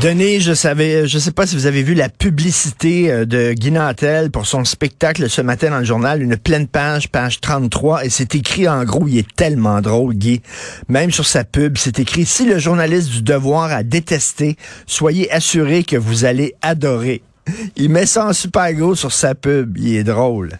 Denis, je savais, je sais pas si vous avez vu la publicité euh, de Guy Nantel pour son spectacle ce matin dans le journal, une pleine page, page 33, et c'est écrit en gros, il est tellement drôle, Guy. Même sur sa pub, c'est écrit, si le journaliste du devoir a détesté, soyez assuré que vous allez adorer. Il met ça en super gros sur sa pub, il est drôle.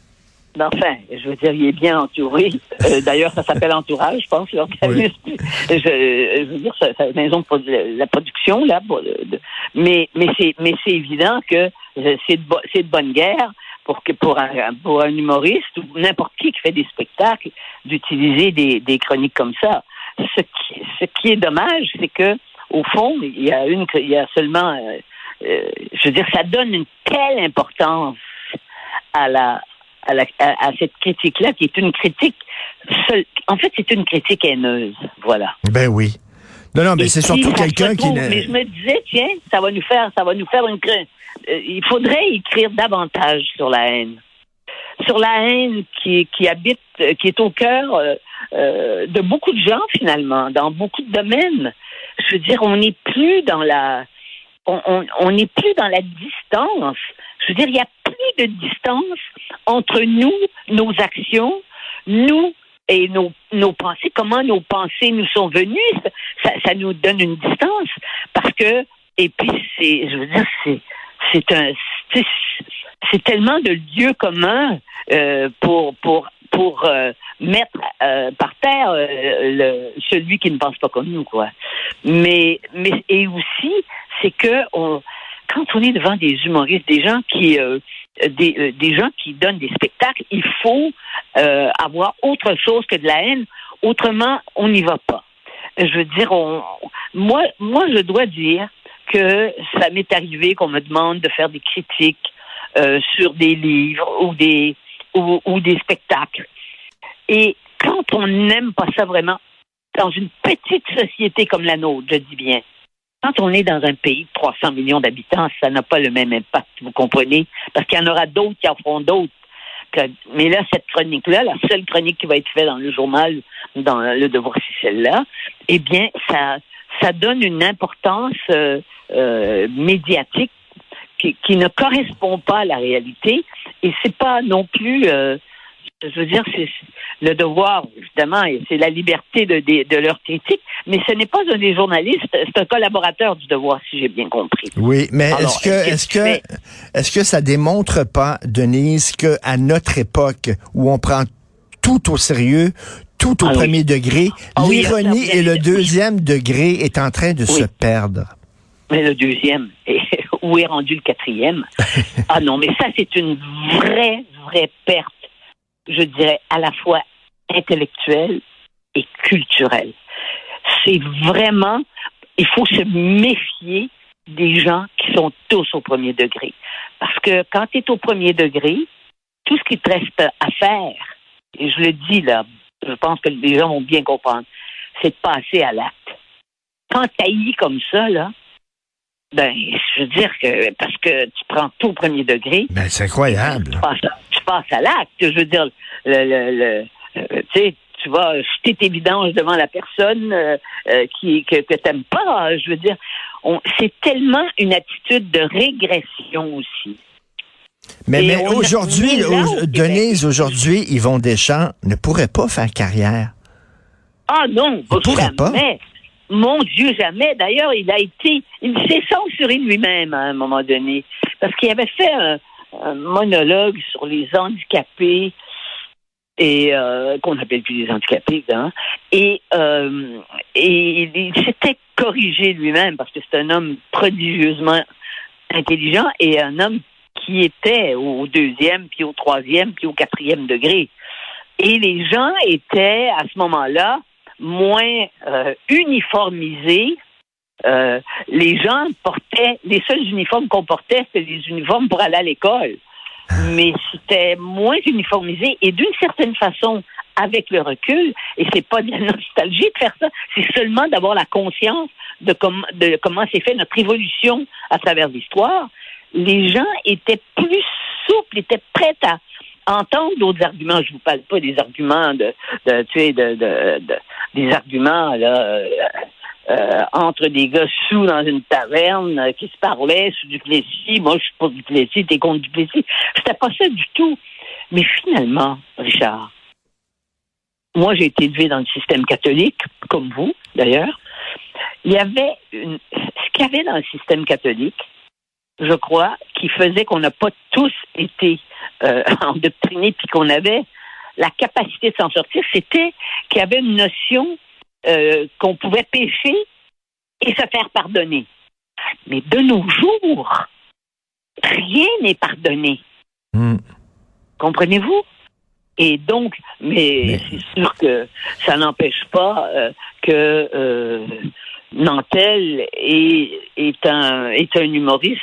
Mais enfin, je veux dire, il est bien entouré. Euh, D'ailleurs, ça s'appelle Entourage, je pense, l'organisme. Je, je veux dire, la maison de la production, là. pour- de- mais mais c'est mais c'est évident que euh, c'est de, bo- c'est de bonne guerre pour que pour un pour un humoriste ou n'importe qui qui fait des spectacles d'utiliser des, des chroniques comme ça. Ce qui ce qui est dommage, c'est que au fond, il y a une il y a seulement euh, euh, je veux dire, ça donne une telle importance à la à, la, à, à cette critique-là, qui est une critique seule. En fait, c'est une critique haineuse. Voilà. Ben oui. Non, non, mais c'est surtout quelqu'un qui... Mais je me disais, tiens, ça va nous faire, ça va nous faire une. euh, il faudrait écrire davantage sur la haine, sur la haine qui, qui habite, euh, qui est au cœur euh, euh, de beaucoup de gens finalement, dans beaucoup de domaines. Je veux dire, on n'est plus dans la, on on- on n'est plus dans la distance. Je veux dire, il y a de distance entre nous, nos actions, nous et nos, nos pensées, comment nos pensées nous sont venues, ça, nous donne une distance parce que et puis c'est je veux dire c'est c'est un c'est tellement de lieux communs euh, pour pour pour euh, mettre euh, par terre celui qui ne pense pas comme nous quoi. Mais mais et aussi c'est que quand on est devant des humoristes, des gens qui des, euh, des gens qui donnent des spectacles, il faut euh, avoir autre chose que de la haine. Autrement, on n'y va pas. Je veux dire, moi, je dois dire que ça m'est arrivé qu'on me demande de faire des critiques euh, sur des livres ou des ou des spectacles. Et quand on n'aime pas ça vraiment, dans une petite société comme la nôtre, je dis bien, quand on est dans un pays de 300 millions d'habitants, ça n'a pas le même impact, vous comprenez? Parce qu'il y en aura d'autres qui en feront d'autres. Mais là, cette chronique-là, la seule chronique qui va être faite dans le journal, dans le devoir, c'est celle-là, eh bien, ça, ça donne une importance euh, euh, médiatique qui, qui ne correspond pas à la réalité. Et c'est pas non plus, euh, je veux dire, c'est le devoir, évidemment, et c'est la liberté de, de, de leur critique, mais ce n'est pas un des journalistes, c'est un collaborateur du devoir, si j'ai bien compris. Oui, mais est-ce que est-ce est-ce que est-ce que ça démontre pas, Denise, que à notre époque où on prend tout au sérieux, tout au Ah oui. premier degré, Ah l'ironie oui, et le deuxième degré est en train de se perdre. Mais le deuxième, et où est rendu le quatrième? ah non, mais ça, c'est une vraie, vraie perte, je dirais, à la fois intellectuelle et culturelle. C'est vraiment, il faut se méfier des gens qui sont tous au premier degré. Parce que quand tu es au premier degré, tout ce qui te reste à faire, et je le dis là, je pense que les gens vont bien comprendre, c'est de passer à l'acte. Quand tu comme ça, là, ben, je veux dire que parce que tu prends tout au premier degré, Ben, c'est incroyable. tu passes à, tu passes à l'acte. Je veux dire, le, le, le- euh, tu sais, tu vas jeter tes vidanges devant la personne euh, euh, qui que, que t'aimes pas. Je veux dire, c'est tellement une attitude de régression aussi. Mais, aujourd'hui, au-. Denise, aujourd'hui, Yvon Deschamps ne pourrait pas faire carrière. Ah non, Il pourrait jamais. Mon Dieu, jamais. D'ailleurs, il a été, il s'est censuré lui-même à un moment donné parce qu'il avait fait un, un monologue sur les handicapés. et euh, qu'on appelle plus des handicapés. Et, euh, et il s'était corrigé lui-même parce que c'est un homme prodigieusement intelligent et un homme qui était au deuxième, puis au troisième, puis au quatrième degré. Et les gens étaient à ce moment-là moins euh, uniformisés. Euh, les gens portaient, les seuls uniformes qu'on portait, c'était les uniformes pour aller à l'école. Mais c'était moins uniformisé et d'une certaine façon, avec le recul, et c'est pas de la nostalgie de faire ça, c'est seulement d'avoir la conscience de, de comment s'est fait notre évolution à travers l'histoire. Les gens étaient plus souples, étaient prêts à entendre d'autres arguments. Je vous parle pas des arguments de, tu sais, de, de, des arguments là. Euh, entre des gars sous dans une taverne euh, qui se parlaient sous du Plessis. Moi, je suis pas du Plessis, t'es contre du Plessis. C'était pas ça du tout. Mais finalement, Richard, moi, j'ai été élevé dans le système catholique, comme vous, d'ailleurs. Il y avait une, ce qu'il y avait dans le système catholique, je crois, qui faisait qu'on n'a pas tous été euh, endoctrinés puis qu'on avait la capacité de s'en sortir, c'était qu'il y avait une notion euh, qu'on pouvait pécher et se faire pardonner. Mais de nos jours, rien n'est pardonné. Hmm. Comprenez-vous? Et donc, mais, c'est sûr que ça n'empêche pas euh, que euh, Nantel est, est, un, est un humoriste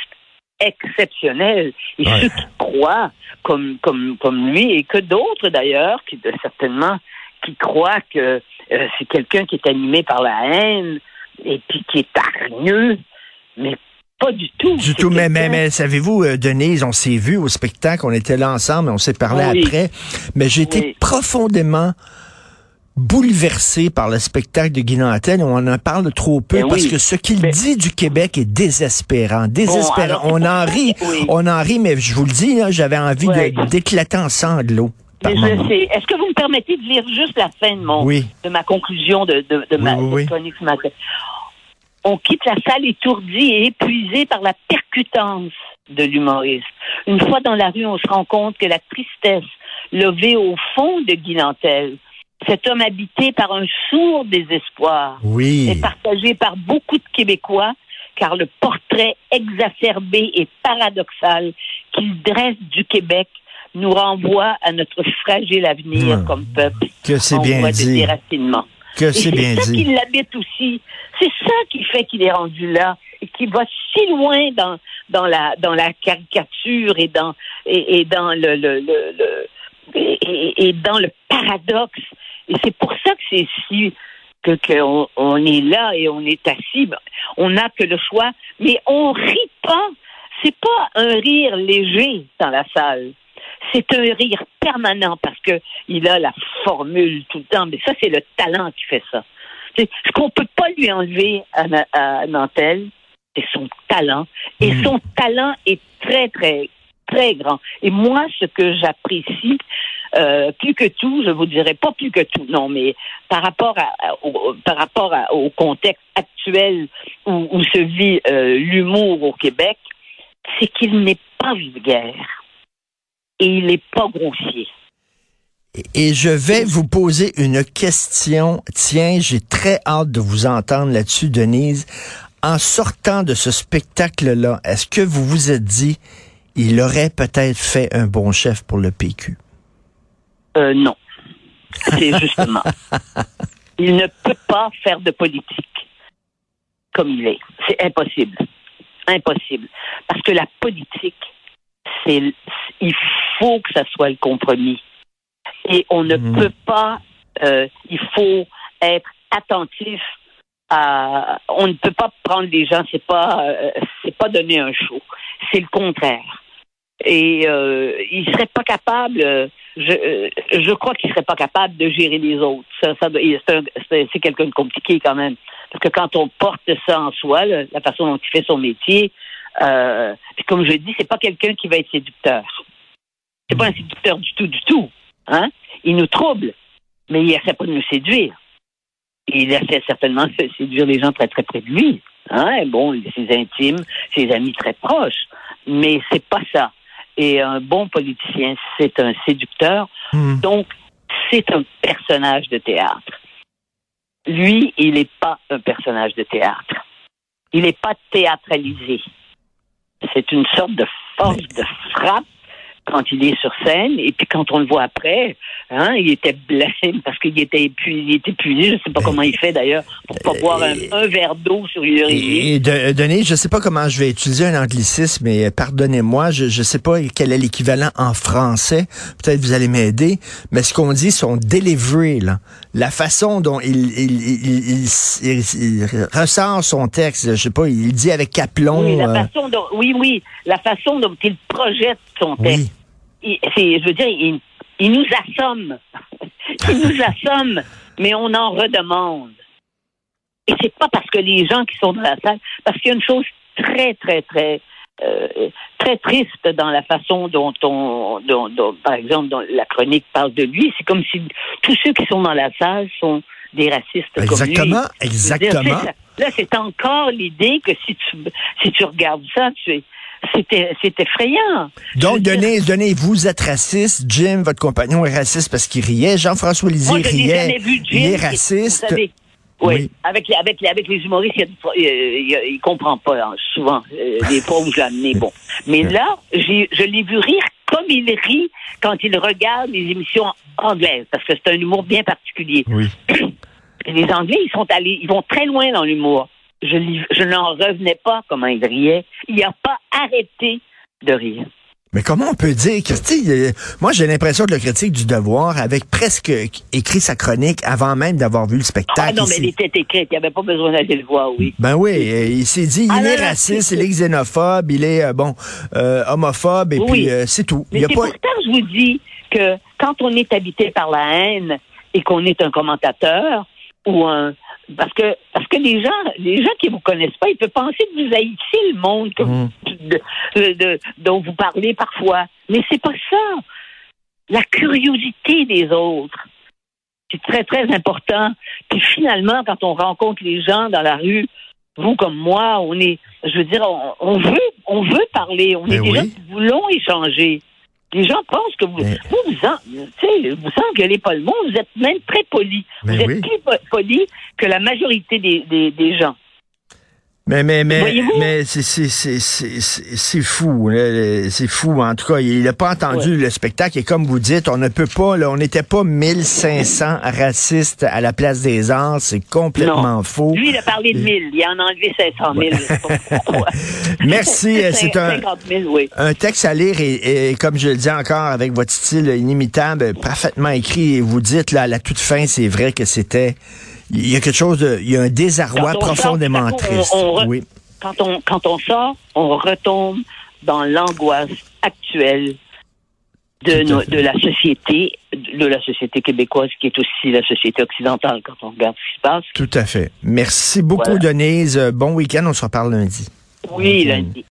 exceptionnel. Et ceux qui croient comme, comme, comme lui, et que d'autres d'ailleurs, qui certainement qui croient que euh, c'est quelqu'un qui est animé par la haine et puis qui est hargneux, mais pas du tout. Du tout, mais, mais, savez-vous, euh, Denise, on s'est vu au spectacle, on était là ensemble, on s'est parlé après, mais j'ai été profondément bouleversé par le spectacle de Guy Nantel. On en parle trop peu ben parce que ce qu'il dit du Québec est désespérant. Désespérant. on en rit, on en rit, mais je vous le dis, j'avais envie d'éclater en sanglots. Est-ce que vous me permettez de lire juste la fin de mon de ma conclusion de, de, ma chronique ce matin? On quitte la salle étourdie et épuisée par la percutance de l'humoriste. Une fois dans la rue, on se rend compte que la tristesse levée au fond de Guy Nantel, cet homme habité par un sourd désespoir, est partagé par beaucoup de Québécois, car le portrait exacerbé et paradoxal qu'il dresse du Québec nous renvoie à notre fragile avenir hmm. comme peuple. Que c'est bien dit. Que c'est bien dit. C'est ça qui l'habite aussi. C'est ça qui fait qu'il est rendu là et qui va si loin dans dans la dans la caricature et dans et, dans le, le, le, et, dans le paradoxe. Et c'est pour ça que c'est si que qu'on on est là et on est assis. On n'a que le choix, mais on rit pas. C'est pas un rire léger dans la salle c'est un rire permanent parce que il a la formule tout le temps. Mais ça, c'est le talent qui fait ça. Ce qu'on peut pas lui enlever à, Nantel, c'est son talent. Et hmm. son talent est très, très, très grand. Et moi, ce que j'apprécie, euh, plus que tout, je vous dirais pas plus que tout, non, mais par rapport à, au, par rapport au contexte actuel où, se vit euh, l'humour au Québec, c'est qu'il n'est pas vulgaire et il n'est pas grossier. Et je vais vous poser une question. Tiens, j'ai très hâte de vous entendre là-dessus, Denise. En sortant de ce spectacle-là, est-ce que vous vous êtes dit, il aurait peut-être fait un bon chef pour le PQ? Euh, non. C'est justement. il ne peut pas faire de politique comme il est. C'est impossible. Impossible. Parce que la politique, c'est il faut que ça soit le compromis. Et on ne mhm. peut pas, euh, il faut être attentif à, on ne peut pas prendre les gens, c'est pas, euh, c'est pas donner un show, c'est le contraire. Et euh, il serait pas capable, euh, je, euh, je crois qu'il serait pas capable de gérer les autres. Ça, ça c'est quelqu'un de compliqué quand même, parce que quand on porte ça en soi, la façon dont il fait son métier, euh, comme je dis, c'est pas quelqu'un qui va être séducteur. C'est pas un séducteur du tout, du tout. Hein? Il nous trouble, mais il essaie pas de nous séduire. Il essaie certainement de séduire les gens très très près de lui. Hein? Bon, ses intimes, ses amis très proches. Mais c'est pas ça. Et un bon politicien, c'est un séducteur. Hmm. Donc, c'est un personnage de théâtre. Lui, il n'est pas un personnage de théâtre. Il n'est pas théâtralisé. C'est une sorte de force de frappe quand il est sur scène et puis quand on le voit après, hein, il était blême parce qu'il était épuisé, il était épuisé. Je sais pas comment il fait d'ailleurs pour pas boire un, un verre d'eau sur une heure et de, Denis, je sais pas comment je vais utiliser un anglicisme, mais pardonnez-moi, je ne sais pas quel est l'équivalent en français. Peut-être vous allez m'aider, mais ce qu'on dit, son delivery, là, la façon dont il, il, il, il, ressort son texte, je sais pas, il dit avec aplomb. Oui, la euh, façon dont, oui, oui, la façon dont il projette son texte. oui. Je veux dire, il, il nous assomme. il nous assomme, mais on en redemande. Et c'est pas parce que les gens qui sont dans la salle, parce qu'il y a une chose très, très, très, euh, très triste dans la façon dont on, dont, dont, par exemple, dont la chronique parle de lui. C'est comme si tous ceux qui sont dans la salle sont des racistes comme lui. Exactement, exactement. ça. Là, c'est encore l'idée que si tu, si tu regardes ça, tu es, c'est effrayant. Donc, veux dire, Denis, Denis, vous êtes raciste. Jim, votre compagnon, est raciste parce qu'il riait. Jean-François Lisée Moi, je riait. jamais vu Jim. il est qui- raciste. vous savez, oui, Oui. Avec, les, avec, les, avec les humoristes, il, y a du- il, il- il comprend pas hein, souvent euh, les fois où je l'ai amené. Bon. Mais là, je l'ai vu rire comme il rit quand il regarde les émissions anglaises, parce que c'est un humour bien particulier. Oui. Les Anglais, ils sont allés, ils vont très loin dans l'humour. Je, je n'en revenais pas comment il riait. Il n'a pas arrêté de rire. Mais comment on peut dire que, euh, moi, j'ai l'impression que le critique du devoir avait presque écrit sa chronique avant même d'avoir vu le spectacle. Ah non, Il mais elle était écrite. Il n'y avait pas besoin d'aller le voir, oui. Ben oui, euh, il s'est dit, Ah il non, est non, raciste, il est xénophobe, il est, euh, bon, homophobe, et Oui. puis c'est tout. Mais Il c'est pas... pourtant, je vous dis que quand on est habité par la haine et qu'on est un commentateur ou un parce que parce que les gens les gens qui vous connaissent pas, ils peuvent penser que vous haïssez le monde que vous- Mm. de- de- de- dont vous parlez parfois. Mais c'est pas ça. La curiosité des autres. C'est très, très important. Puis finalement, quand on rencontre les gens dans la rue, vous comme moi, on est, je veux dire, on, on veut, on veut parler. On Ben est des gens qui voulons échanger. Les gens pensent que vous, Mais- vous, vous, en, vous engueulez pas le monde. Vous êtes même très poli. Vous êtes oui. plus po- poli que la majorité des, des, des gens. Mais mais mais mais c'est c'est c'est c'est c'est c'est fou, c'est fou. En tout cas, il n'a pas entendu le spectacle et comme vous dites, on ne peut pas. Là, on n'était pas 1500 racistes à la place des arts. C'est complètement faux. Lui, il a parlé de 1000. Il en a enlevé 500 000. Je sais pas pourquoi. Merci, euh, c'est un 50 000, oui. un texte à lire et, et comme je le dis encore avec votre style inimitable, parfaitement écrit. Et vous dites là à la toute fin, c'est vrai que c'était il y a quelque chose de il y a un désarroi sort, profondément on- triste. on re- oui. Quand on, quand on sort, on retombe dans l'angoisse actuelle de, nos- de la société, de la société québécoise, qui est aussi la société occidentale quand on regarde ce qui se passe. Tout à fait. Merci beaucoup, Voilà. Denise. Bon week-end. On se reparle lundi. Oui, lundi.